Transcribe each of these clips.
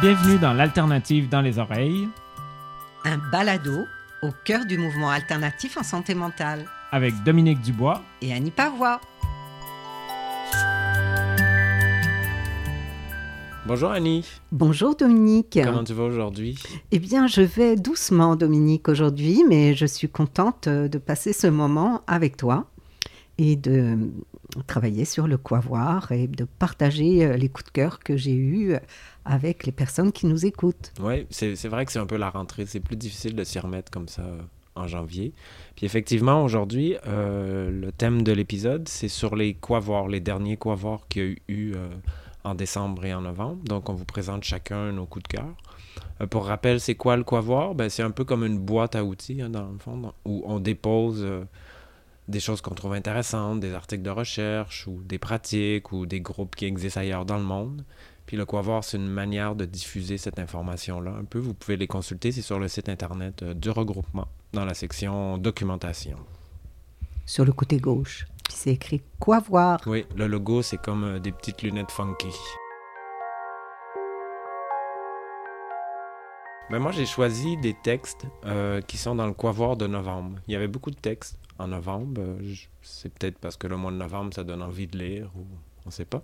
Bienvenue dans l'Alternative dans les oreilles. Un balado au cœur du mouvement alternatif en santé mentale. Avec Dominique Dubois et Annie Pavois. Bonjour Annie. Bonjour Dominique. Comment tu vas aujourd'hui? Eh bien, je vais doucement Dominique aujourd'hui, mais je suis contente de passer ce moment avec toi et de travailler sur le quoi voir et de partager euh, les coups de cœur que j'ai eus avec les personnes qui nous écoutent. Oui, c'est vrai que c'est un peu la rentrée. C'est plus difficile de s'y remettre comme ça euh, en janvier. Puis effectivement, aujourd'hui, euh, le thème de l'épisode, c'est sur les quoi voir, les derniers quoi voir qu'il y a eu en décembre et en novembre. Donc, on vous présente chacun nos coups de cœur. pour rappel, c'est quoi le quoi voir? Ben, c'est un peu comme une boîte à outils, hein, dans le fond, où on dépose des choses qu'on trouve intéressantes, des articles de recherche ou des pratiques ou des groupes qui existent ailleurs dans le monde. Puis le quoi voir, c'est une manière de diffuser cette information-là un peu. Vous pouvez les consulter, c'est sur le site internet euh, du regroupement, dans la section documentation. Sur le côté gauche, c'est écrit quoi voir. Oui, le logo, c'est comme euh, des petites lunettes funky. Ben moi, j'ai choisi des textes euh, qui sont dans le quoi voir de novembre. Il y avait beaucoup de textes en novembre. Euh, c'est peut-être parce que le mois de novembre, ça donne envie de lire on ne sait pas.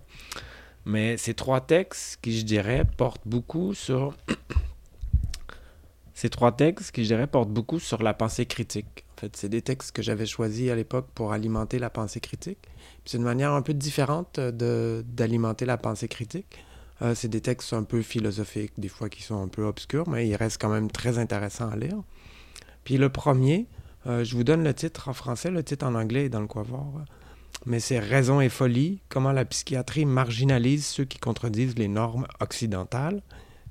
Mais ces trois textes qui, je dirais, portent beaucoup sur... ces trois textes qui, je dirais, portent beaucoup sur la pensée critique. En fait, c'est des textes que j'avais choisis à l'époque pour alimenter la pensée critique. C'est une manière un peu différente d'alimenter la pensée critique. Euh, c'est des textes un peu philosophiques, des fois qui sont un peu obscurs, mais ils restent quand même très intéressants à lire. Puis le premier, euh, je vous donne le titre en français, le titre en anglais est dans le voir. Mais c'est Raison et folie, comment la psychiatrie marginalise ceux qui contredisent les normes occidentales.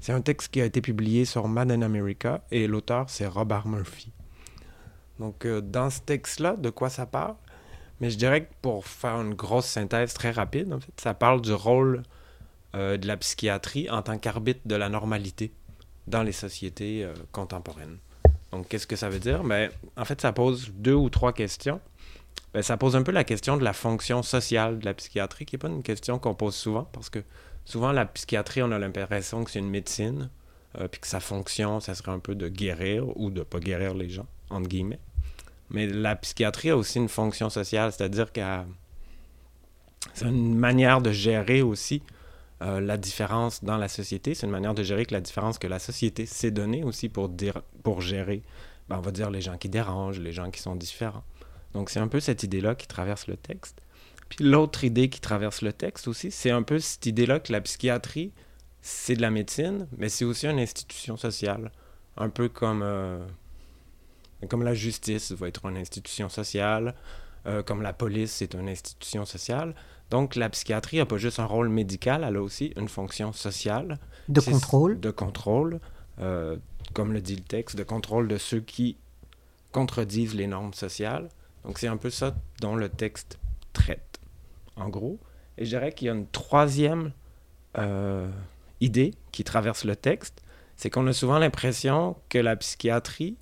C'est un texte qui a été publié sur Mad in America et l'auteur c'est Robert Murphy. Donc euh, dans ce texte-là, de quoi ça parle? Mais je dirais que pour faire une grosse synthèse très rapide, ça parle du rôle euh, de la psychiatrie en tant qu'arbitre de la normalité dans les sociétés contemporaines. Donc, qu'est-ce que ça veut dire? Ben, en fait, ça pose deux ou trois questions. Ben, ça pose un peu la question de la fonction sociale de la psychiatrie, qui n'est pas une question qu'on pose souvent, parce que souvent, la psychiatrie, on a l'impression que c'est une médecine, euh, puis que sa fonction, ça serait un peu de guérir ou de pas guérir les gens, entre guillemets. Mais la psychiatrie a aussi une fonction sociale, c'est-à-dire qu'elle c'est une manière de gérer aussi euh, la différence dans la société. C'est une manière de gérer que la différence que la société s'est donnée aussi pour, dire, pour gérer, ben, on va dire, les gens qui dérangent, les gens qui sont différents. Donc c'est un peu cette idée-là qui traverse le texte. Puis l'autre idée qui traverse le texte aussi, c'est un peu cette idée-là que la psychiatrie, c'est de la médecine, mais c'est aussi une institution sociale. Un peu comme, euh, comme la justice va être une institution sociale, euh, comme la police, c'est une institution sociale. Donc, la psychiatrie n'a pas juste un rôle médical, elle a aussi une fonction sociale. De contrôle. De contrôle, euh, comme le dit le texte, de contrôle de ceux qui contredisent les normes sociales. Donc, c'est un peu ça dont le texte traite, en gros. Et je dirais qu'il y a une troisième euh, idée qui traverse le texte, c'est qu'on a souvent l'impression que la psychiatrie,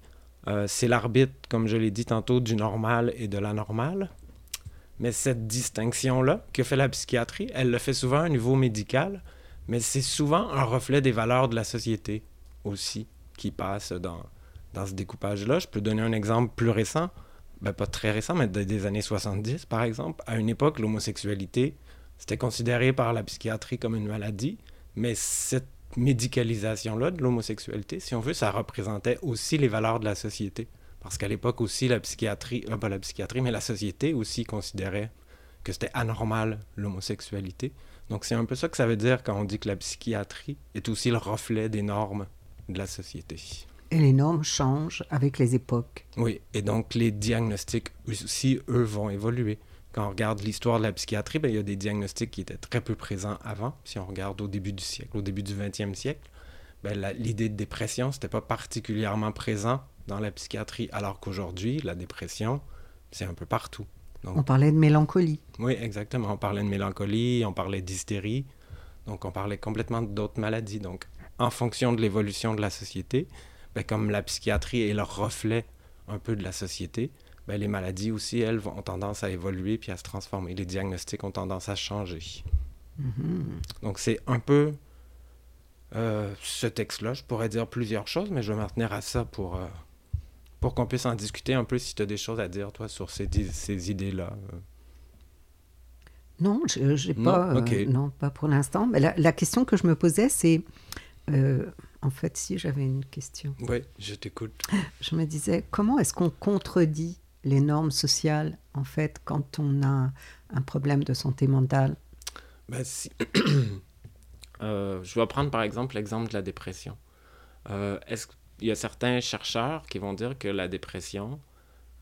euh, c'est l'arbitre, comme je l'ai dit tantôt, du normal et de l'anormal. Mais cette distinction-là que fait la psychiatrie, elle le fait souvent au niveau médical, mais c'est souvent un reflet des valeurs de la société aussi qui passe dans, dans ce découpage-là. Je peux donner un exemple plus récent, ben, pas très récent, mais des années 70 par exemple. À une époque, l'homosexualité, c'était considéré par la psychiatrie comme une maladie, mais cette médicalisation-là de l'homosexualité, si on veut, ça représentait aussi les valeurs de la société. Parce qu'à l'époque aussi, la psychiatrie, euh, pas la psychiatrie, mais la société aussi considérait que c'était anormal l'homosexualité. Donc c'est un peu ça que ça veut dire quand on dit que la psychiatrie est aussi le reflet des normes de la société. Et les normes changent avec les époques. Oui, et donc les diagnostics aussi, eux, vont évoluer. Quand on regarde l'histoire de la psychiatrie, ben, il y a des diagnostics qui étaient très peu présents avant. Si on regarde au début du siècle, au début du 20e siècle, ben, l'idée de dépression, c'était pas particulièrement présent dans la psychiatrie, alors qu'aujourd'hui, la dépression, c'est un peu partout. on parlait de mélancolie. Oui, exactement. On parlait de mélancolie, on parlait d'hystérie, donc on parlait complètement d'autres maladies. Donc, en fonction de l'évolution de la société, ben, comme la psychiatrie est le reflet un peu de la société, ben, les maladies aussi, elles, ont tendance à évoluer puis à se transformer. Les diagnostics ont tendance à changer. Mm-hmm. Donc, c'est un peu Euh, ce texte-là, je pourrais dire plusieurs choses, mais je vais m'en tenir à ça pour, euh, pour qu'on puisse en discuter un peu si tu as des choses à dire, toi, sur ces, ces idées-là. Non, je n'ai pas, euh, non, pas pour l'instant. Mais la, la, question que je me posais, c'est, en fait, si j'avais une question. Oui, je t'écoute. Je me disais, comment est-ce qu'on contredit les normes sociales, en fait, quand on a un problème de santé mentale? Ben, si... Euh, je vais prendre par exemple l'exemple de la dépression. Euh, est-ce qu'il y a certains chercheurs qui vont dire que la dépression,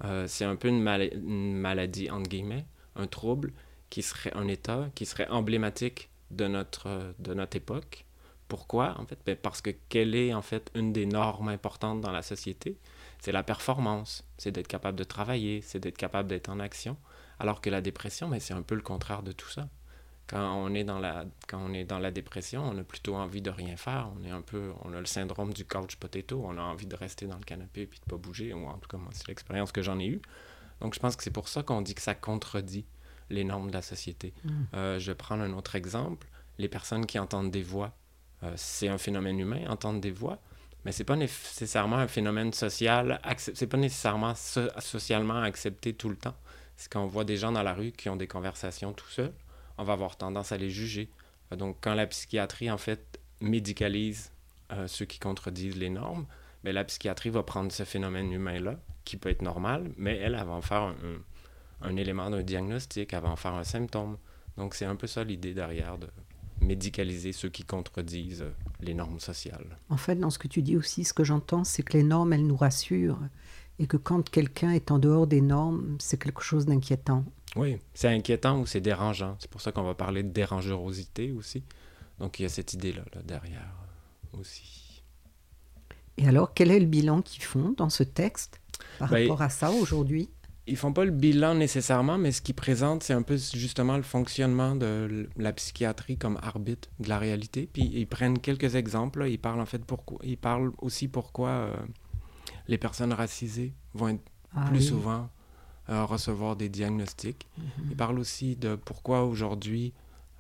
euh, c'est un peu une, maladie, entre guillemets, un trouble qui serait un état qui serait emblématique de notre, de notre époque. Pourquoi, en fait? Ben parce que quelle est, en fait, une des normes importantes dans la société? C'est la performance, c'est d'être capable de travailler, c'est d'être capable d'être en action. Alors que la dépression, ben, c'est un peu le contraire de tout ça quand on est dans la quand on est dans la dépression, on a plutôt envie de rien faire. On est un peu, on a le syndrome du couch potato. On a envie de rester dans le canapé et puis de pas bouger. Ou en tout cas, c'est l'expérience que j'en ai eue. Donc, je pense que c'est pour ça qu'on dit que ça contredit les normes de la société. Mm. Euh, je vais prendre un autre exemple. Les personnes qui entendent des voix, euh, c'est un phénomène humain, entendre des voix, mais c'est pas nécessairement un phénomène social. C'est pas nécessairement socialement accepté tout le temps. C'est quand on voit des gens dans la rue qui ont des conversations tout seuls on va avoir tendance à les juger. Donc, quand la psychiatrie, en fait, médicalise euh, ceux qui contredisent les normes, ben, la psychiatrie va prendre ce phénomène humain-là, qui peut être normal, mais elle, va en faire un, élément d'un diagnostic, va en faire un symptôme. Donc, c'est un peu ça l'idée derrière de médicaliser ceux qui contredisent euh, les normes sociales. En fait, dans ce que tu dis aussi, ce que j'entends, c'est que les normes, elles nous rassurent, et que quand quelqu'un est en dehors des normes, c'est quelque chose d'inquiétant. Oui, c'est inquiétant ou c'est dérangeant. C'est pour ça qu'on va parler de dérangerosité aussi. Donc il y a cette idée-là là, derrière aussi. Et alors, quel est le bilan qu'ils font dans ce texte par ben, rapport à ça aujourd'hui? Ils font pas le bilan nécessairement, mais ce qu'ils présentent, c'est un peu justement le fonctionnement de la psychiatrie comme arbitre de la réalité. Puis ils prennent quelques exemples. Ils parlent en fait pourquoi. Ils parlent aussi pourquoi euh, les personnes racisées vont être ah plus souvent recevoir des diagnostics. Mhm. Il parle aussi de pourquoi aujourd'hui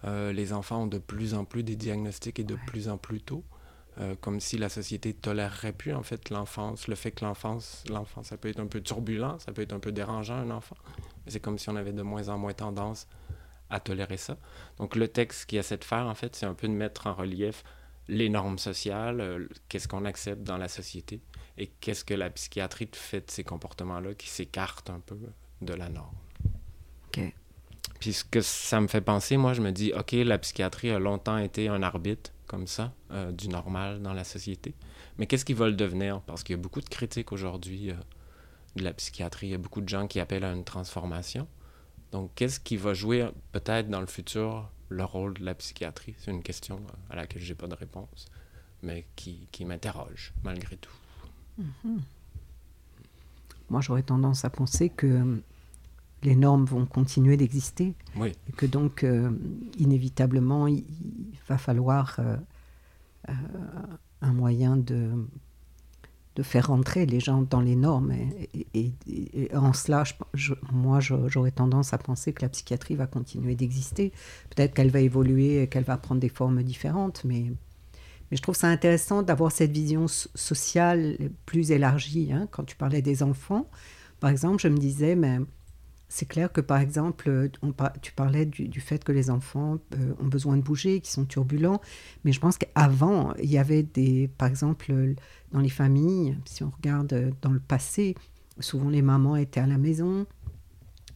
euh, les enfants ont de plus en plus des diagnostics et de plus en plus tôt. Euh, comme si la société tolérerait plus en fait l'enfance, le fait que l'enfance, l'enfant, ça peut être un peu turbulent, ça peut être un peu dérangeant un enfant. C'est comme si on avait de moins en moins tendance à tolérer ça. Donc le texte qui essaie de faire en fait, c'est un peu de mettre en relief les normes sociales, euh, qu'est-ce qu'on accepte dans la société et qu'est-ce que la psychiatrie fait de ces comportements-là qui s'écartent un peu de la norme. OK. Puis ce que ça me fait penser, moi, je me dis, OK, la psychiatrie a longtemps été un arbitre comme ça, euh, du normal dans la société. Mais qu'est-ce qu'ils veulent devenir? Parce qu'il y a beaucoup de critiques aujourd'hui euh, de la psychiatrie. Il y a beaucoup de gens qui appellent à une transformation. Donc, qu'est-ce qui va jouer peut-être dans le futur le rôle de la psychiatrie? C'est une question euh, à laquelle j'ai pas de réponse, mais qui, qui m'interroge malgré tout. Mm-hmm. Moi, j'aurais tendance à penser que euh, les normes vont continuer d'exister. Et que donc, euh, inévitablement, il, va falloir euh, un moyen de, de faire rentrer les gens dans les normes. Et, en cela, moi, j'aurais tendance à penser que la psychiatrie va continuer d'exister. Peut-être qu'elle va évoluer, qu'elle va prendre des formes différentes, mais mais je trouve ça intéressant d'avoir cette vision sociale plus élargie. Hein. Quand tu parlais des enfants, par exemple, je me disais, mais c'est clair que par exemple, on, tu parlais du, fait que les enfants euh, ont besoin de bouger, qu'ils sont turbulents, mais je pense qu'avant, il y avait des, par exemple, dans les familles, si on regarde dans le passé, souvent les mamans étaient à la maison,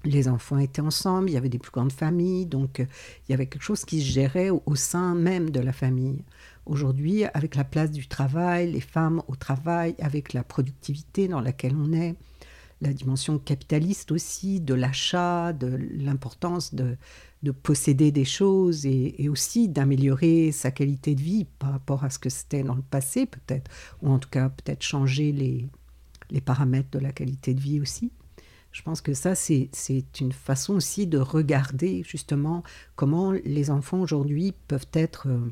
les enfants étaient ensemble, il y avait des plus grandes familles, donc euh, il y avait quelque chose qui se gérait au sein même de la famille. Aujourd'hui, avec la place du travail, les femmes au travail, avec la productivité dans laquelle on est, la dimension capitaliste aussi, de l'achat, de l'importance de, posséder des choses et, aussi d'améliorer sa qualité de vie par rapport à ce que c'était dans le passé peut-être, ou en tout cas peut-être changer les, les paramètres de la qualité de vie aussi. Je pense que ça, c'est une façon aussi de regarder justement comment les enfants aujourd'hui peuvent être... Euh,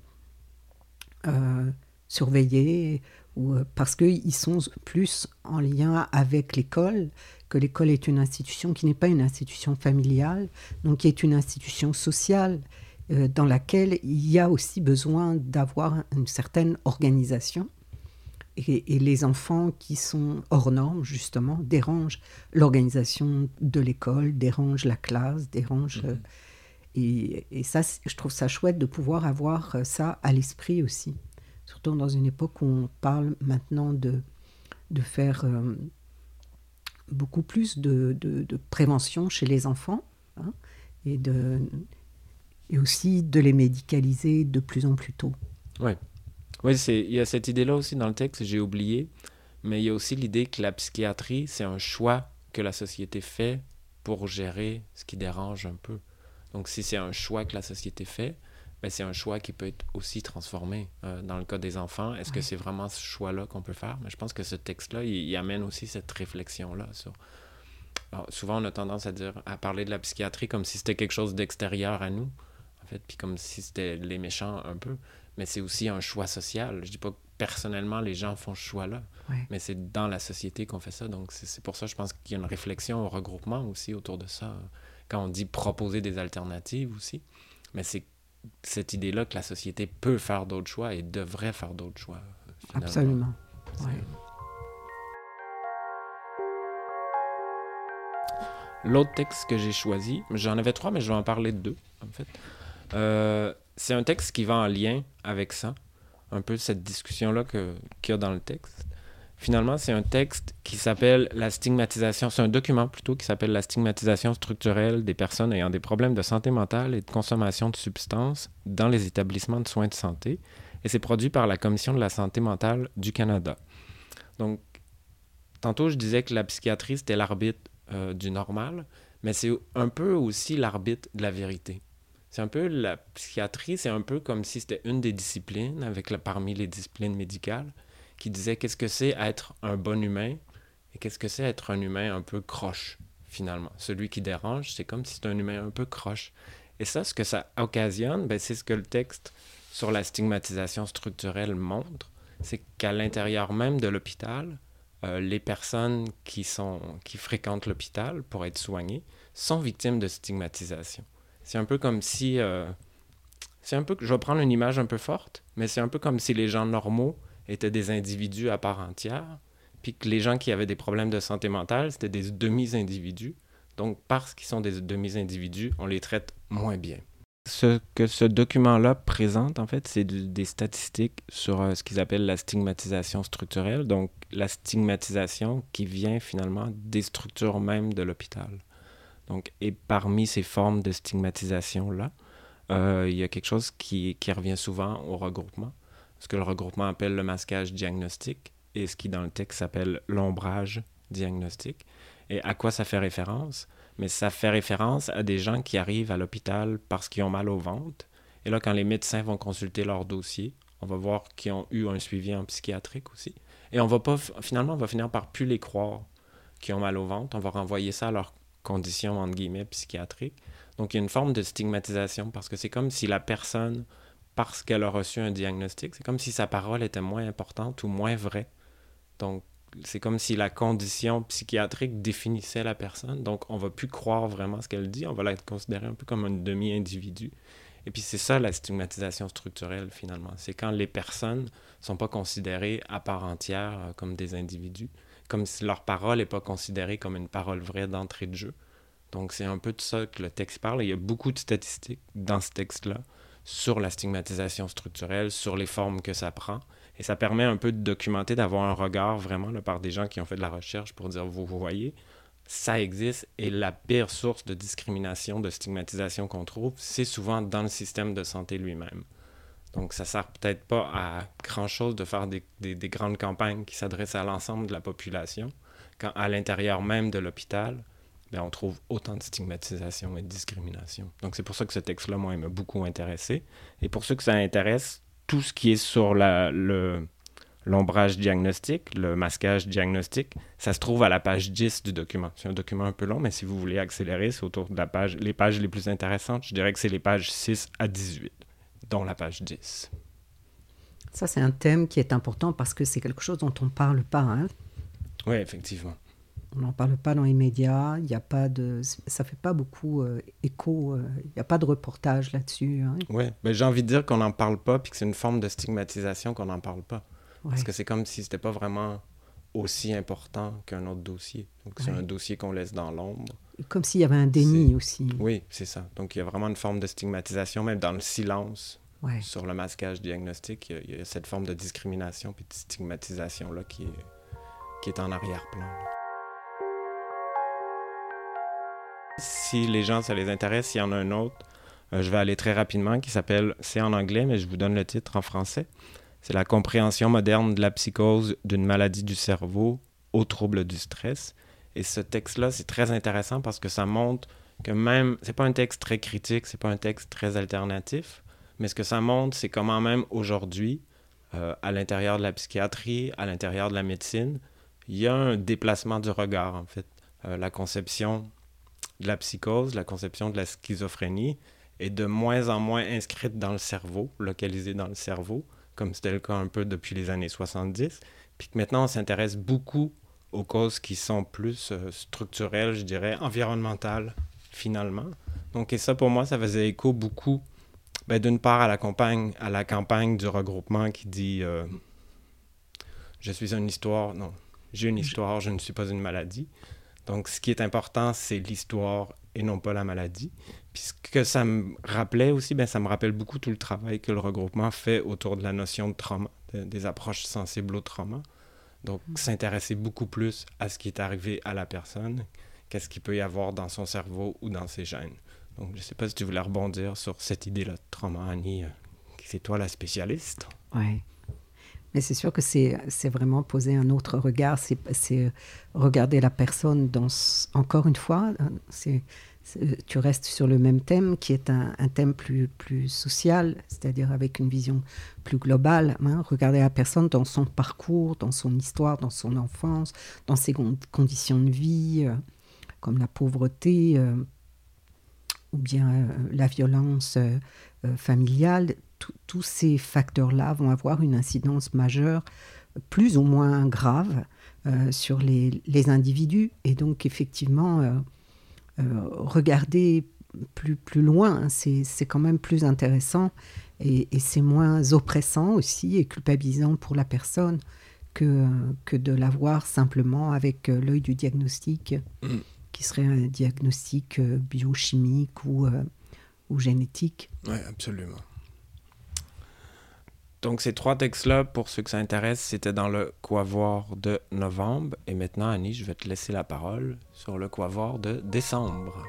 euh, surveillés ou euh, parce qu'ils sont plus en lien avec l'école, que l'école est une institution qui n'est pas une institution familiale, donc qui est une institution sociale euh, dans laquelle il y a aussi besoin d'avoir une certaine organisation. Et, les enfants qui sont hors normes, justement, dérangent l'organisation de l'école, dérangent la classe, dérangent... Mhm. et, et, ça, je trouve ça chouette de pouvoir avoir ça à l'esprit aussi. Dans une époque où on parle maintenant de, de faire beaucoup plus de, de, prévention chez les enfants hein, et, de, et aussi de les médicaliser de plus en plus tôt. Oui, ouais, il y a cette idée-là aussi dans le texte, j'ai oublié, mais il y a aussi l'idée que la psychiatrie, c'est un choix que la société fait pour gérer ce qui dérange un peu. Donc si c'est un choix que la société fait, ben, c'est un choix qui peut être aussi transformé. Euh, dans le cas des enfants, est-ce que c'est vraiment ce choix-là qu'on peut faire? Mais je pense que ce texte-là, il, amène aussi cette réflexion-là sur... souvent, on a tendance à dire, à parler de la psychiatrie comme si c'était quelque chose d'extérieur à nous, en fait, puis comme si c'était les méchants un peu. Mais c'est aussi un choix social. Je dis pas que personnellement, les gens font ce choix-là, mais c'est dans la société qu'on fait ça. Donc, c'est pour ça, je pense qu'il y a une réflexion au regroupement aussi autour de ça. Quand on dit proposer des alternatives aussi, mais c'est cette idée-là que la société peut faire d'autres choix et devrait faire d'autres choix. Absolument. L'autre texte que j'ai choisi, j'en avais trois, mais je vais en parler de deux, en fait. Euh, c'est un texte qui va en lien avec ça, un peu cette discussion-là qu'il y a dans le texte. Finalement, c'est un texte qui s'appelle La stigmatisation, c'est un document plutôt qui s'appelle La stigmatisation structurelle des personnes ayant des problèmes de santé mentale et de consommation de substances dans les établissements de soins de santé. Et c'est produit par la Commission de la santé mentale du Canada. Donc, tantôt, je disais que la psychiatrie, c'était l'arbitre euh, du normal, mais c'est un peu aussi l'arbitre de la vérité. C'est un peu la psychiatrie, c'est un peu comme si c'était une des disciplines avec parmi les disciplines médicales qui disait qu'est-ce que c'est être un bon humain et qu'est-ce que c'est être un humain un peu croche, finalement. Celui qui dérange, c'est comme si c'était un humain un peu croche. Et ça, ce que ça occasionne, ben, c'est ce que le texte sur la stigmatisation structurelle montre, c'est qu'à l'intérieur même de l'hôpital, euh, les personnes qui, sont, qui fréquentent l'hôpital pour être soignées sont victimes de stigmatisation. C'est un peu comme si... Euh, c'est un peu... Je vais prendre une image un peu forte, mais c'est un peu comme si les gens normaux étaient des individus à part entière, puis que les gens qui avaient des problèmes de santé mentale, c'était des demi-individus. Donc, parce qu'ils sont des demi-individus, on les traite moins bien. Ce que ce document-là présente, en fait, c'est des statistiques sur euh, ce qu'ils appellent la stigmatisation structurelle, donc la stigmatisation qui vient finalement des structures même de l'hôpital. Donc, et parmi ces formes de stigmatisation-là, euh, il y a quelque chose qui, qui revient souvent au regroupement, ce que le regroupement appelle le masquage diagnostique et ce qui dans le texte s'appelle l'ombrage diagnostique. Et à quoi ça fait référence? Mais ça fait référence à des gens qui arrivent à l'hôpital parce qu'ils ont mal au ventre. Et là, quand les médecins vont consulter leur dossier, on va voir qu'ils ont eu un suivi en psychiatrique aussi. Et on va pas, finalement, on va finir par plus les croire qui ont mal au ventre. On va renvoyer ça à leurs conditions, entre guillemets, psychiatriques. Donc, il y a une forme de stigmatisation parce que c'est comme si la personne parce qu'elle a reçu un diagnostic. C'est comme si sa parole était moins importante ou moins vraie. Donc, c'est comme si la condition psychiatrique définissait la personne. Donc, on va plus croire vraiment ce qu'elle dit. On va la considérer un peu comme un demi-individu. Et puis, c'est ça la stigmatisation structurelle, finalement. C'est quand les personnes sont pas considérées à part entière euh, comme des individus, comme si leur parole n'est pas considérée comme une parole vraie d'entrée de jeu. Donc, c'est un peu de ça que le texte parle. il y a beaucoup de statistiques dans ce texte-là sur la stigmatisation structurelle, sur les formes que ça prend. Et ça permet un peu de documenter, d'avoir un regard vraiment là, par des gens qui ont fait de la recherche pour dire, vous, voyez, ça existe et la pire source de discrimination, de stigmatisation qu'on trouve, c'est souvent dans le système de santé lui-même. Donc ça sert peut-être pas à grand-chose de faire des, des, des, grandes campagnes qui s'adressent à l'ensemble de la population, quand à l'intérieur même de l'hôpital, ben, on trouve autant de stigmatisation et de discrimination. Donc c'est pour ça que ce texte-là, moi, il m'a beaucoup intéressé. Et pour ceux que ça intéresse, tout ce qui est sur la, le, l'ombrage diagnostique, le masquage diagnostique, ça se trouve à la page 10 du document. C'est un document un peu long, mais si vous voulez accélérer, c'est autour de la page, les pages les plus intéressantes, je dirais que c'est les pages 6 à 18, dont la page 10. Ça, c'est un thème qui est important parce que c'est quelque chose dont on ne parle pas. Hein? Oui, effectivement. On n'en parle pas dans les médias, il y a pas de, ça fait pas beaucoup euh, écho, euh, il n'y a pas de reportage là-dessus. Hein. Oui, mais j'ai envie de dire qu'on n'en parle pas, puis que c'est une forme de stigmatisation qu'on n'en parle pas. Parce que c'est comme si c'était pas vraiment aussi important qu'un autre dossier. Donc c'est un dossier qu'on laisse dans l'ombre. Comme s'il y avait un déni aussi. Oui, c'est ça. Donc il y a vraiment une forme de stigmatisation, même dans le silence. Sur le masquage diagnostique, il y, a, cette forme de discrimination puis de stigmatisation-là qui est, qui est en arrière-plan. Si les gens, ça les intéresse, s'il y en a un autre, euh, je vais aller très rapidement, qui s'appelle, c'est en anglais, mais je vous donne le titre en français. C'est la compréhension moderne de la psychose d'une maladie du cerveau aux troubles du stress. Et ce texte-là, c'est très intéressant parce que ça montre que même, c'est pas un texte très critique, c'est pas un texte très alternatif, mais ce que ça montre, c'est comment même aujourd'hui, euh, à l'intérieur de la psychiatrie, à l'intérieur de la médecine, il y a un déplacement du regard, en fait. Euh, la conception de la psychose, la conception de la schizophrénie est de moins en moins inscrite dans le cerveau, localisée dans le cerveau, comme c'était le cas un peu depuis les années 70, puis que maintenant on s'intéresse beaucoup aux causes qui sont plus euh, structurelles, je dirais, environnementales, finalement. Donc, et ça, pour moi, ça faisait écho beaucoup, ben, d'une part, à la, campagne, à la campagne du regroupement qui dit euh, Je suis une histoire, non, j'ai une histoire, je ne suis pas une maladie. Donc, ce qui est important, c'est l'histoire et non pas la maladie. Puis ce que ça me rappelait aussi, ben, ça me rappelle beaucoup tout le travail que le regroupement fait autour de la notion de trauma, des approches sensibles au trauma. Donc, mm. s'intéresser beaucoup plus à ce qui est arrivé à la personne, qu'est-ce qu'il peut y avoir dans son cerveau ou dans ses gènes. Donc, je ne sais pas si tu voulais rebondir sur cette idée-là de trauma, Annie. Euh, c'est toi la spécialiste. Oui. Mais c'est sûr que c'est vraiment poser un autre regard, c'est regarder la personne dans, encore une fois, euh, c'est tu restes sur le même thème qui est un, thème plus, plus social, c'est-à-dire avec une vision plus globale. Hein. regarder la personne dans son parcours, dans son histoire, dans son enfance, dans ses conditions de vie, euh, comme la pauvreté euh, ou bien la violence familiale tous ces facteurs-là vont avoir une incidence majeure, plus ou moins grave, euh, sur les, individus. Et donc, effectivement, euh, euh, regarder plus, plus loin, c'est quand même plus intéressant et, c'est moins oppressant aussi et culpabilisant pour la personne que, que de l'avoir simplement avec l'œil du diagnostic, mm. qui serait un diagnostic biochimique ou, ou génétique. Oui, absolument. Donc, ces trois textes-là, pour ceux que ça intéresse, c'était dans le Quavoir de novembre. Et maintenant, Annie, je vais te laisser la parole sur le Quavoir de décembre.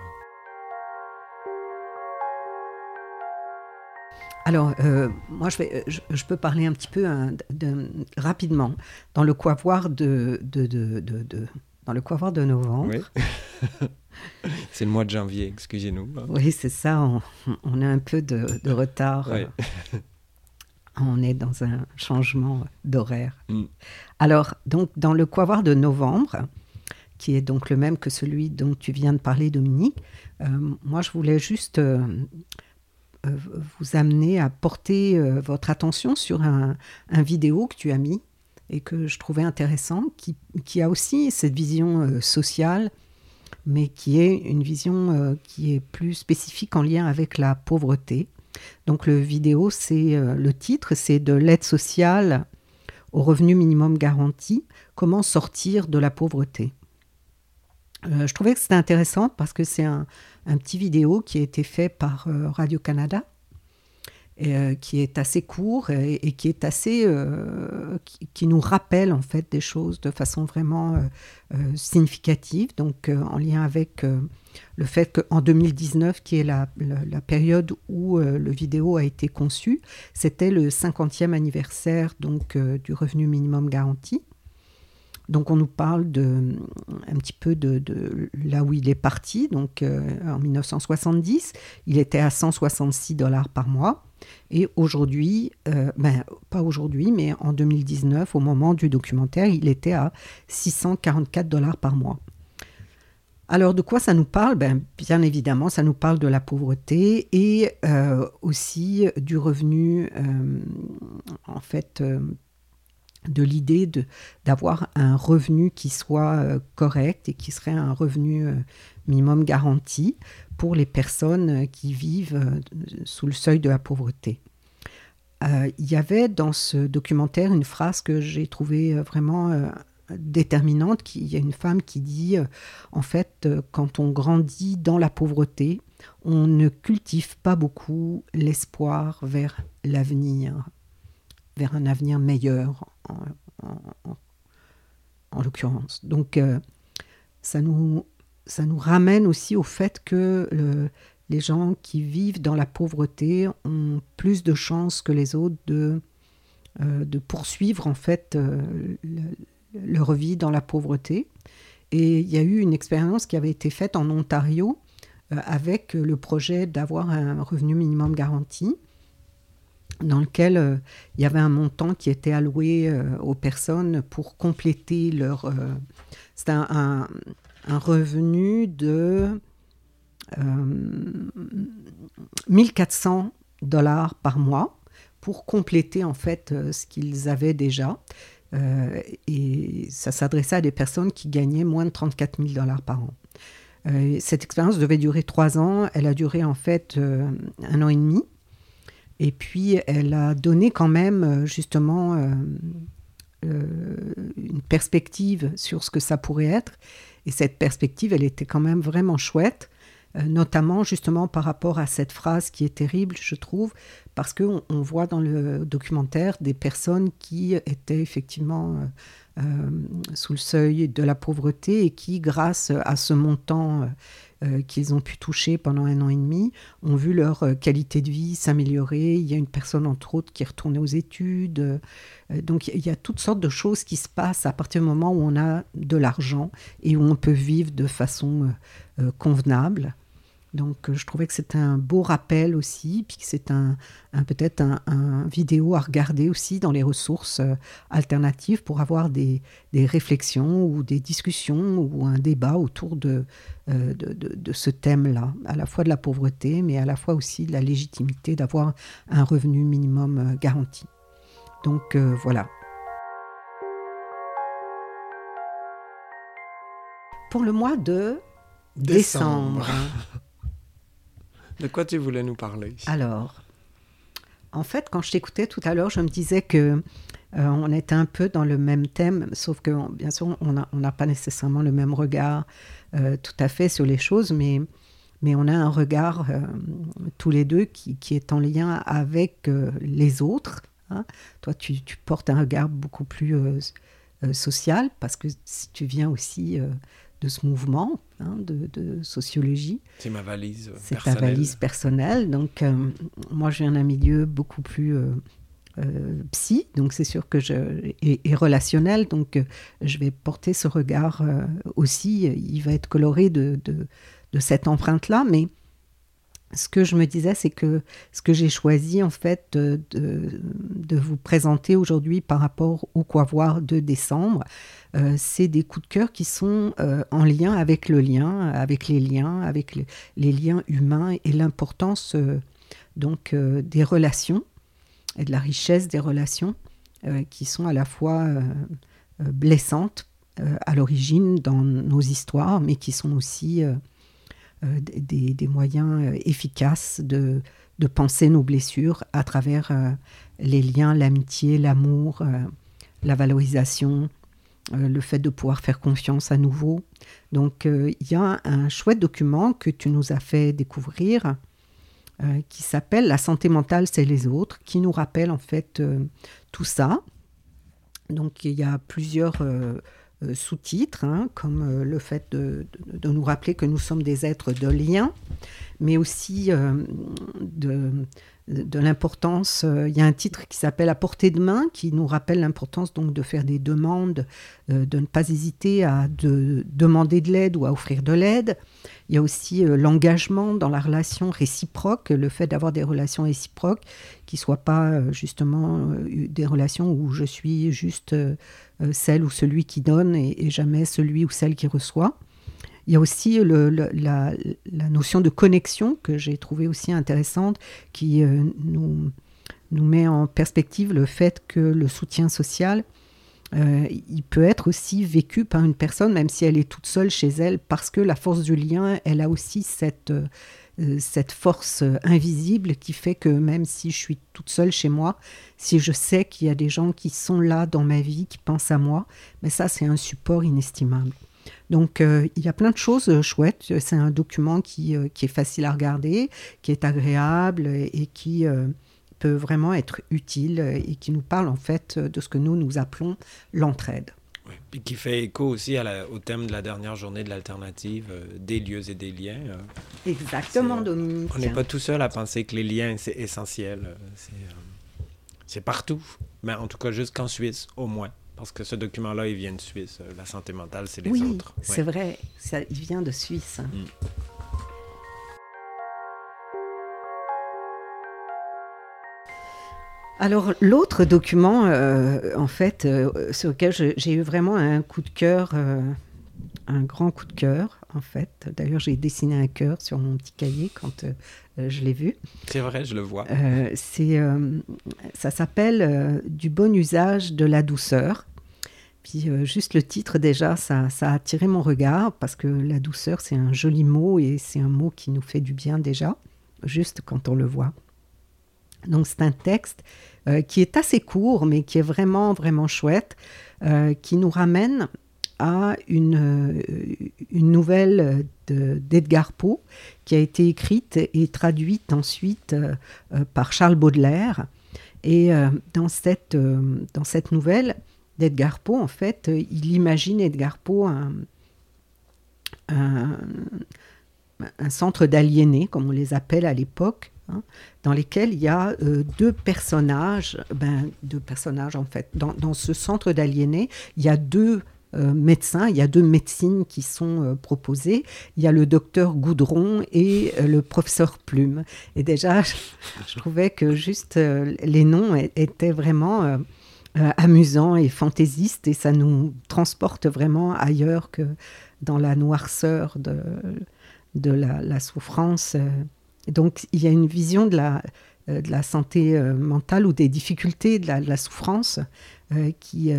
Alors, euh, moi, je, vais, je, peux parler un petit peu hein, de, rapidement. Dans le Quavoir de, de, de dans le Quavoir de novembre. Oui. c'est le mois de janvier, excusez-nous. Oui, c'est ça. On, on, a un peu de, retard. Oui. on est dans un changement d'horaire. Mm. Alors, donc, dans le Quavoir de novembre, qui est donc le même que celui dont tu viens de parler, Dominique, euh, moi, je voulais juste euh, euh, vous amener à porter votre attention sur un, vidéo que tu as mis et que je trouvais intéressant, qui, qui a aussi cette vision sociale, mais qui est une vision qui est plus spécifique en lien avec la pauvreté. Donc le vidéo, c'est euh, le titre, c'est de l'aide sociale au revenu minimum garanti, comment sortir de la pauvreté. Euh, je trouvais que c'était intéressant parce que c'est un, petit vidéo qui a été fait par euh, Radio-Canada qui est assez court et, qui est assez qui, nous rappelle en fait des choses de façon vraiment significative donc en lien avec le fait qu'en 2019 qui est la, période où le vidéo a été conçu c'était le 50e anniversaire donc du revenu minimum garanti donc on nous parle de, un petit peu de, là où il est parti. Donc en 1970, il était à 166 dollars par mois. Et aujourd'hui, euh, ben, pas aujourd'hui, mais en 2019, au moment du documentaire, il était à 644 dollars par mois. Alors de quoi ça nous parle? Ben, Bien évidemment, ça nous parle de la pauvreté et euh, aussi du revenu, euh, en fait, de l'idée d'avoir un revenu qui soit euh, correct et qui serait un revenu euh, minimum garanti pour les personnes qui vivent sous le seuil de la pauvreté. Il y avait dans ce documentaire une phrase que j'ai trouvée vraiment déterminante. Il y a une femme qui dit, en fait, quand on grandit dans la pauvreté, on ne cultive pas beaucoup l'espoir vers l'avenir vers un avenir meilleur, en, l'occurrence. Donc, euh, ça, nous, ramène aussi au fait que les gens qui vivent dans la pauvreté ont plus de chances que les autres de, euh, poursuivre en fait euh, leur vie dans la pauvreté. Et il y a eu une expérience qui avait été faite en Ontario avec le projet d'avoir un revenu minimum garanti dans lequel euh, il y avait un montant qui était alloué euh, aux personnes pour compléter leur... Euh, c'était un, revenu de 1400 dollars par mois pour compléter en fait ce qu'ils avaient déjà. Et ça s'adressait à des personnes qui gagnaient moins de 34 000 dollars par an. cette expérience devait durer trois ans. Elle a duré en fait un an et demi. Et puis, elle a donné quand même, euh, justement, euh, euh, une perspective sur ce que ça pourrait être. Et cette perspective, elle était quand même vraiment chouette, notamment justement par rapport à cette phrase qui est terrible, je trouve, parce qu'on on voit dans le documentaire des personnes qui étaient effectivement sous le seuil de la pauvreté et qui, grâce à ce montant euh, qu'ils ont pu toucher pendant un an et demi ont vu leur euh, qualité de vie s'améliorer. Il y a une personne, entre autres, qui est retournée aux études. Euh, donc, il y a toutes sortes de choses qui se passent à partir du moment où on a de l'argent et où on peut vivre de façon convenable. Donc euh, je trouvais que c'était un beau rappel aussi, puis que c'est un, peut-être un, vidéo à regarder aussi dans les ressources euh, alternatives pour avoir des, réflexions ou des discussions ou un débat autour euh, de, de, ce thème-là, à la fois de la pauvreté, mais à la fois aussi de la légitimité d'avoir un revenu minimum garanti. Donc voilà. Pour le mois de décembre. De quoi tu voulais nous parler Alors, en fait, quand je t'écoutais tout à l'heure, je me disais que euh, on était un peu dans le même thème, sauf que bien sûr, on n'a pas nécessairement le même regard euh, tout à fait sur les choses, mais, mais on a un regard euh, tous les deux qui, est en lien avec les autres. Hein. Toi, tu, tu, portes un regard beaucoup plus social parce que si tu viens aussi de ce mouvement hein, de, sociologie. C'est ma valise personnelle. C'est ta valise personnelle. Donc, euh, moi, je viens d'un milieu beaucoup plus euh, euh, psy, donc c'est sûr que je. et, relationnel, donc je vais porter ce regard aussi. Il va être coloré de, de, de cette empreinte-là, mais ce que je me disais, c'est que ce que j'ai choisi en fait de, vous présenter aujourd'hui par rapport au quoi voir de décembre, euh, c'est des coups de cœur qui sont euh, en lien avec le lien, avec les liens, avec les liens humains et l'importance euh, donc des relations et de la richesse des relations qui sont à la fois blessantes à l'origine dans nos histoires, mais qui sont aussi euh, des, moyens euh, efficaces de, penser nos blessures à travers euh, les liens, l'amitié, l'amour, la valorisation, le fait de pouvoir faire confiance à nouveau. Donc il y a un chouette document que tu nous as fait découvrir qui s'appelle La santé mentale, c'est les autres, qui nous rappelle en fait tout ça. Donc il y a plusieurs sous-titres, hein, comme euh, le fait de, nous rappeler que nous sommes des êtres de lien, mais aussi euh, de, de l'importance. il y a un titre qui s'appelle À portée de main, qui nous rappelle l'importance donc de faire des demandes, de ne pas hésiter à de, demander de l'aide ou à offrir de l'aide. Il y a aussi l'engagement dans la relation réciproque, le fait d'avoir des relations réciproques qui ne soient pas justement des relations où je suis juste euh, celle ou celui qui donne et, jamais celui ou celle qui reçoit. Il y a aussi la, notion de connexion que j'ai trouvé aussi intéressante, qui euh, nous, met en perspective le fait que le soutien social euh, il peut être aussi vécu par une personne, même si elle est toute seule chez elle, parce que la force du lien, elle a aussi cette, euh, cette force invisible qui fait que même si je suis toute seule chez moi, si je sais qu'il y a des gens qui sont là dans ma vie, qui pensent à moi, mais ça, c'est un support inestimable. Donc, euh, il y a plein de choses chouettes. C'est un document qui, qui, est facile à regarder, qui est agréable et qui peut vraiment être utile et qui nous parle en fait de ce que nous, nous appelons l'entraide. Oui, et qui fait écho aussi à au thème de la dernière journée de l'alternative, euh, des lieux et des liens. Euh. Exactement, Dominique. On n'est pas tout seul à penser que les liens, c'est essentiel. Euh, c'est partout. Mais en tout cas, jusqu'en Suisse, au moins. Parce que ce document-là, il vient de Suisse. La santé mentale, c'est les oui, autres. Oui, c'est vrai. Ça, il vient de Suisse. Mm. Alors l'autre document, euh, en fait, euh, sur lequel j'ai eu vraiment un coup de cœur, euh, un grand coup de cœur, en fait. D'ailleurs, j'ai dessiné un cœur sur mon petit cahier quand je l'ai vu. C'est vrai, je le vois. c'est, ça s'appelle Du bon usage de la douceur. Puis juste le titre déjà, ça, ça, a attiré mon regard parce que la douceur, c'est un joli mot et c'est un mot qui nous fait du bien déjà, juste quand on le voit. Donc c'est un texte euh, qui est assez court, mais qui est vraiment, vraiment chouette, euh, qui nous ramène une, euh, une nouvelle d'Edgar Poe, qui a été écrite et traduite ensuite par Charles Baudelaire. Et dans, cette, dans cette nouvelle d'Edgar Poe, en fait, il imagine Edgar Poe un, un centre d'aliénés, comme on les appelle à l'époque, Hein, dans lesquels il y a euh, deux personnages, ben, deux personnages en fait. Dans, ce centre d'aliénés, il y a deux euh, médecins, il y a deux médecines qui sont euh, proposées. Il y a le docteur Goudron et le professeur Plume. Et déjà, je, trouvais que juste les noms étaient vraiment amusants et fantaisistes et ça nous transporte vraiment ailleurs que dans la noirceur de, la, souffrance donc il y a une vision de la, euh, santé euh, mentale ou des difficultés de la, souffrance euh, qui,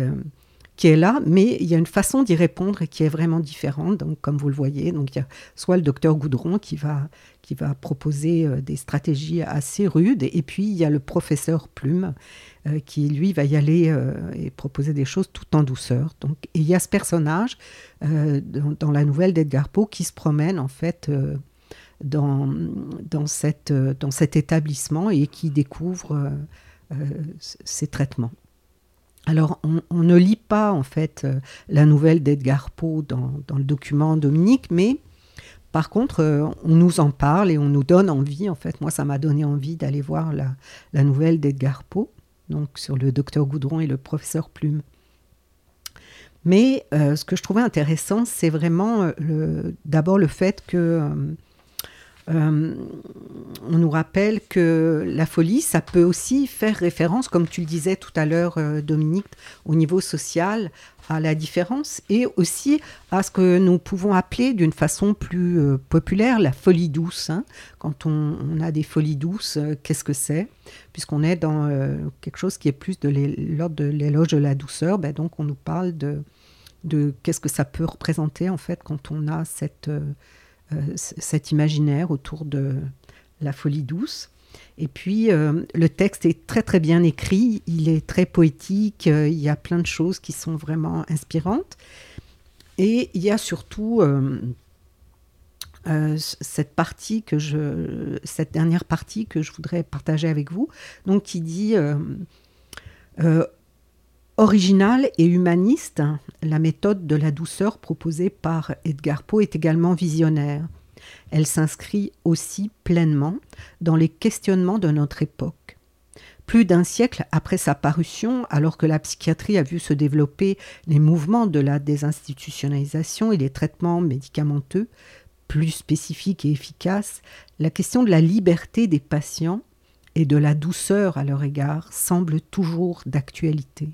qui est là, mais il y a une façon d'y répondre qui est vraiment différente. Donc, comme vous le voyez, donc il y a soit le docteur Goudron qui va, qui va proposer des stratégies assez rudes, et puis il y a le professeur Plume qui, lui, va y aller et proposer des choses tout en douceur. Donc, et il y a ce personnage dans, dans, la nouvelle d'Edgar Poe qui se promène en fait dans, dans, cette, dans cet établissement et qui découvre euh, euh, ces traitements. Alors, on, ne lit pas en fait euh, la nouvelle d'Edgar Poe dans, le document Dominique, mais par contre, on nous en parle et on nous donne envie. En fait, moi, ça m'a donné envie d'aller voir la, la nouvelle d'Edgar Poe, donc sur le docteur Goudron et le professeur Plume. Mais ce que je trouvais intéressant, c'est vraiment d'abord le fait que euh, on nous rappelle que la folie, ça peut aussi faire référence, comme tu le disais tout à l'heure, euh, Dominique, au niveau social, à la différence et aussi à ce que nous pouvons appeler d'une façon plus euh, populaire la folie douce. Hein. Quand on, a des folies douces, qu'est-ce que c'est? Puisqu'on est dans quelque chose qui est plus de l'ordre de l'éloge de la douceur, ben donc on nous parle de, de qu'est-ce que ça peut représenter en fait quand on a cette cet imaginaire autour de la folie douce. Et puis, euh, le texte est très très bien écrit, il est très poétique, euh, il y a plein de choses qui sont vraiment inspirantes. Et il y a surtout cette partie que je, cette dernière partie que je voudrais partager avec vous, donc qui dit Originale et humaniste, la méthode de la douceur proposée par Edgar Poe est également visionnaire. Elle s'inscrit aussi pleinement dans les questionnements de notre époque. Plus d'un siècle après sa parution, alors que la psychiatrie a vu se développer les mouvements de la désinstitutionnalisation et les traitements médicamenteux plus spécifiques et efficaces, la question de la liberté des patients et de la douceur à leur égard semble toujours d'actualité.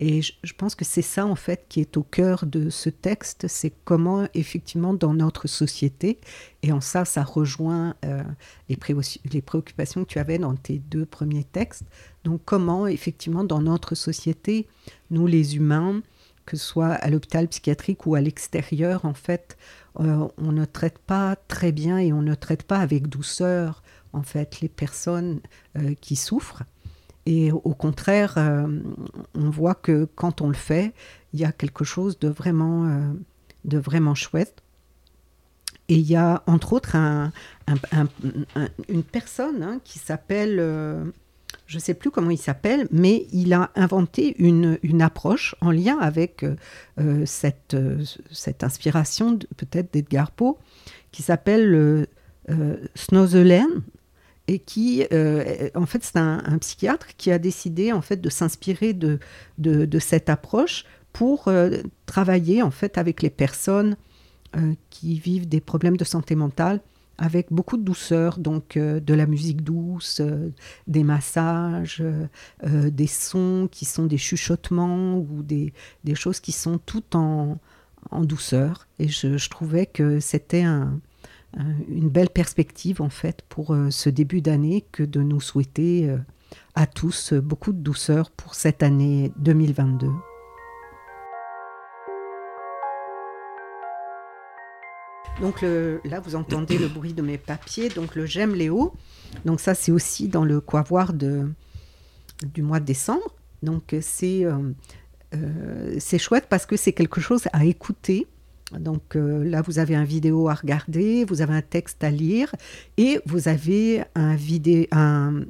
Et je, pense que c'est ça, en fait, qui est au cœur de ce texte, c'est comment, effectivement, dans notre société, et en ça, ça rejoint euh, les, préoccupations que tu avais dans tes deux premiers textes, donc comment, effectivement, dans notre société, nous, les humains, que ce soit à l'hôpital psychiatrique ou à l'extérieur, en fait, euh, on ne traite pas très bien et on ne traite pas avec douceur, en fait, les personnes euh, qui souffrent. Et au contraire, euh, on voit que quand on le fait, il y a quelque chose de vraiment, euh, de vraiment chouette. Et il y a entre autres une personne hein, qui s'appelle, euh, je ne sais plus comment il s'appelle, mais il a inventé une, approche en lien avec cette, cette inspiration peut-être d'Edgar Poe, qui s'appelle euh, et qui, euh, en fait, c'est un, psychiatre qui a décidé en fait de s'inspirer de, cette approche pour euh, travailler en fait avec les personnes euh, qui vivent des problèmes de santé mentale avec beaucoup de douceur, donc de la musique douce, des massages, des sons qui sont des chuchotements ou des, choses qui sont tout en, douceur. Et je, trouvais que c'était un, une belle perspective en fait pour euh, ce début d'année que de nous souhaiter euh, à tous beaucoup de douceur pour cette année 2022. Donc là, vous entendez le bruit de mes papiers. Donc le J'aime Léo. Donc ça, c'est aussi dans le Quavoir de, du mois de décembre. Donc c'est chouette parce que c'est quelque chose à écouter donc euh, là, vous avez un vidéo à regarder, vous avez un texte à lire et vous avez un, vidéo, un,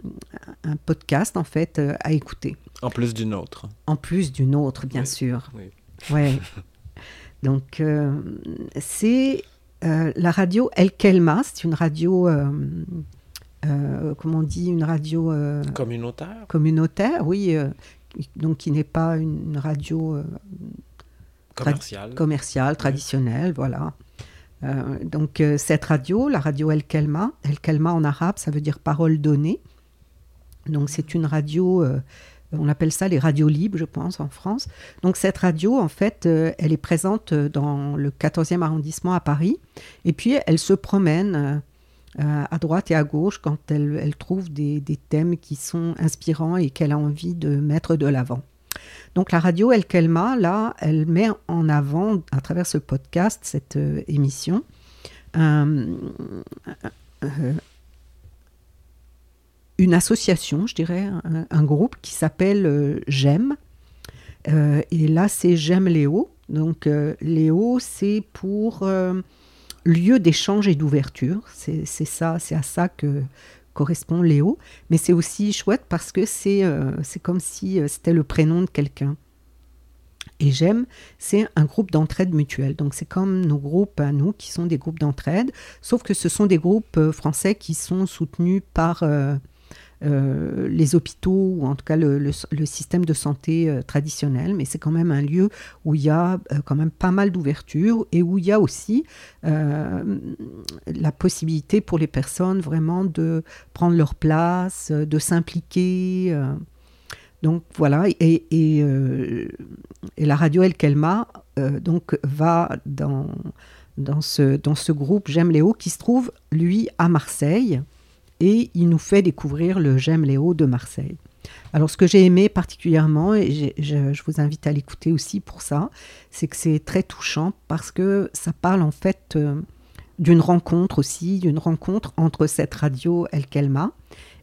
podcast en fait euh, à écouter. En plus d'une autre. En plus d'une autre, bien sûr. Oui. Ouais. Donc euh, c'est la radio El Kelma, c'est une radio, comment on dit, une radio communautaire? Communautaire, oui. donc qui n'est pas une radio commercial, commercial traditionnel, voilà. Euh, donc euh, cette radio, la radio El Kelma, El Kelma en arabe, ça veut dire parole donnée. Donc c'est une radio, euh, on appelle ça les radios libres, je pense, en France. Donc cette radio, en fait, elle est présente dans le 14e arrondissement à Paris. Et puis elle se promène à droite et à gauche quand elle, elle trouve des, des, thèmes qui sont inspirants et qu'elle a envie de mettre de l'avant. Donc la radio El Kelma, là, elle met en avant, à travers ce podcast, cette euh, émission, euh, une association, je dirais, un, groupe qui s'appelle euh, GEM. et là, c'est GEM Léo. Donc Léo, c'est pour lieu d'échange et d'ouverture. C'est ça, c'est à ça que, correspond Léo, mais c'est aussi chouette parce que c'est euh, comme si euh, c'était le prénom de quelqu'un. Et j'aime, c'est un groupe d'entraide mutuelle. Donc c'est comme nos groupes à nous qui sont des groupes d'entraide, sauf que ce sont des groupes euh, français qui sont soutenus par les hôpitaux ou en tout cas le, système de santé euh, traditionnel, mais c'est quand même un lieu où il y a euh, quand même pas mal d'ouverture et où il y a aussi la possibilité pour les personnes vraiment de prendre leur place, de s'impliquer. donc voilà, et, et, la radio El Kelma donc va dans, dans, ce, dans ce groupe J'aime Léo qui se trouve lui à Marseille et il nous fait découvrir le J'aime Léo de Marseille. Alors ce que j'ai aimé particulièrement, et je, vous invite à l'écouter aussi pour ça, c'est que c'est très touchant parce que ça parle en fait euh, d'une rencontre aussi, d'une rencontre entre cette radio El Kelma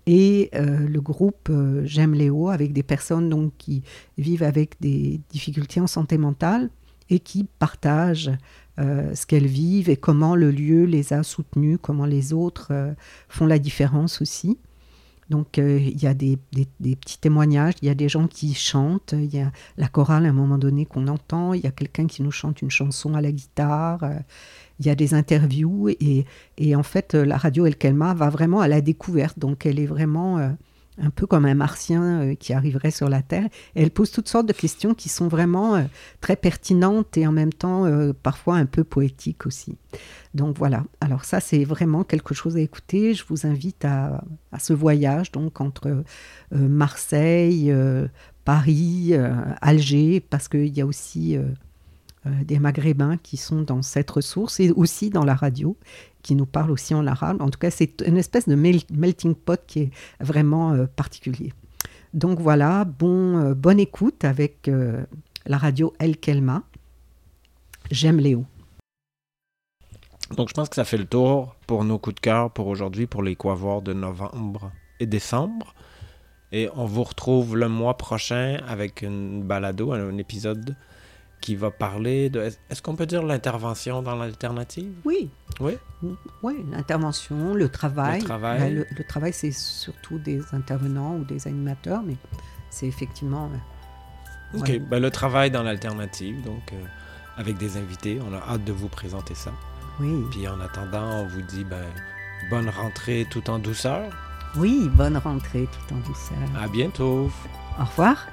et euh, le groupe euh, J'aime Léo avec des personnes donc, qui vivent avec des difficultés en santé mentale et qui partagent euh, ce qu'elles vivent et comment le lieu les a soutenues, comment les autres euh, font la différence aussi. Donc euh, il y a des, petits témoignages, il y a des gens qui chantent, il y a la chorale à un moment donné qu'on entend, il y a quelqu'un qui nous chante une chanson à la guitare, il y a des interviews et, et, en fait la radio El Kelma va vraiment à la découverte, donc elle est vraiment un peu comme un martien euh, qui arriverait sur la Terre. elle pose toutes sortes de questions qui sont vraiment euh, très pertinentes et en même temps euh, parfois un peu poétiques aussi. Donc voilà, alors ça c'est vraiment quelque chose à écouter. Je vous invite à, ce voyage donc entre Marseille, Paris, Alger, parce qu'il y a aussi des Maghrébins qui sont dans cette ressource et aussi dans la radio, qui nous parlent aussi en arabe. En tout cas, c'est une espèce de melting pot qui est vraiment particulier. Donc voilà, bon, bonne écoute avec la radio El Kelma. J'aime Léo. Donc je pense que ça fait le tour pour nos coups de cœur pour aujourd'hui, pour les quavoirs de novembre et décembre. Et on vous retrouve le mois prochain avec une balado, un épisode qui va parler de... Est-ce qu'on peut dire l'intervention dans l'alternative? Oui. Oui? Oui, l'intervention, le travail. Le travail. Ben, le, travail, c'est surtout des intervenants ou des animateurs, mais c'est effectivement... Euh, OK, ben, le travail dans l'alternative, donc euh, avec des invités. On a hâte de vous présenter ça. Oui. Puis en attendant, on vous dit ben, bonne rentrée tout en douceur. Oui, bonne rentrée tout en douceur. À bientôt. Au revoir.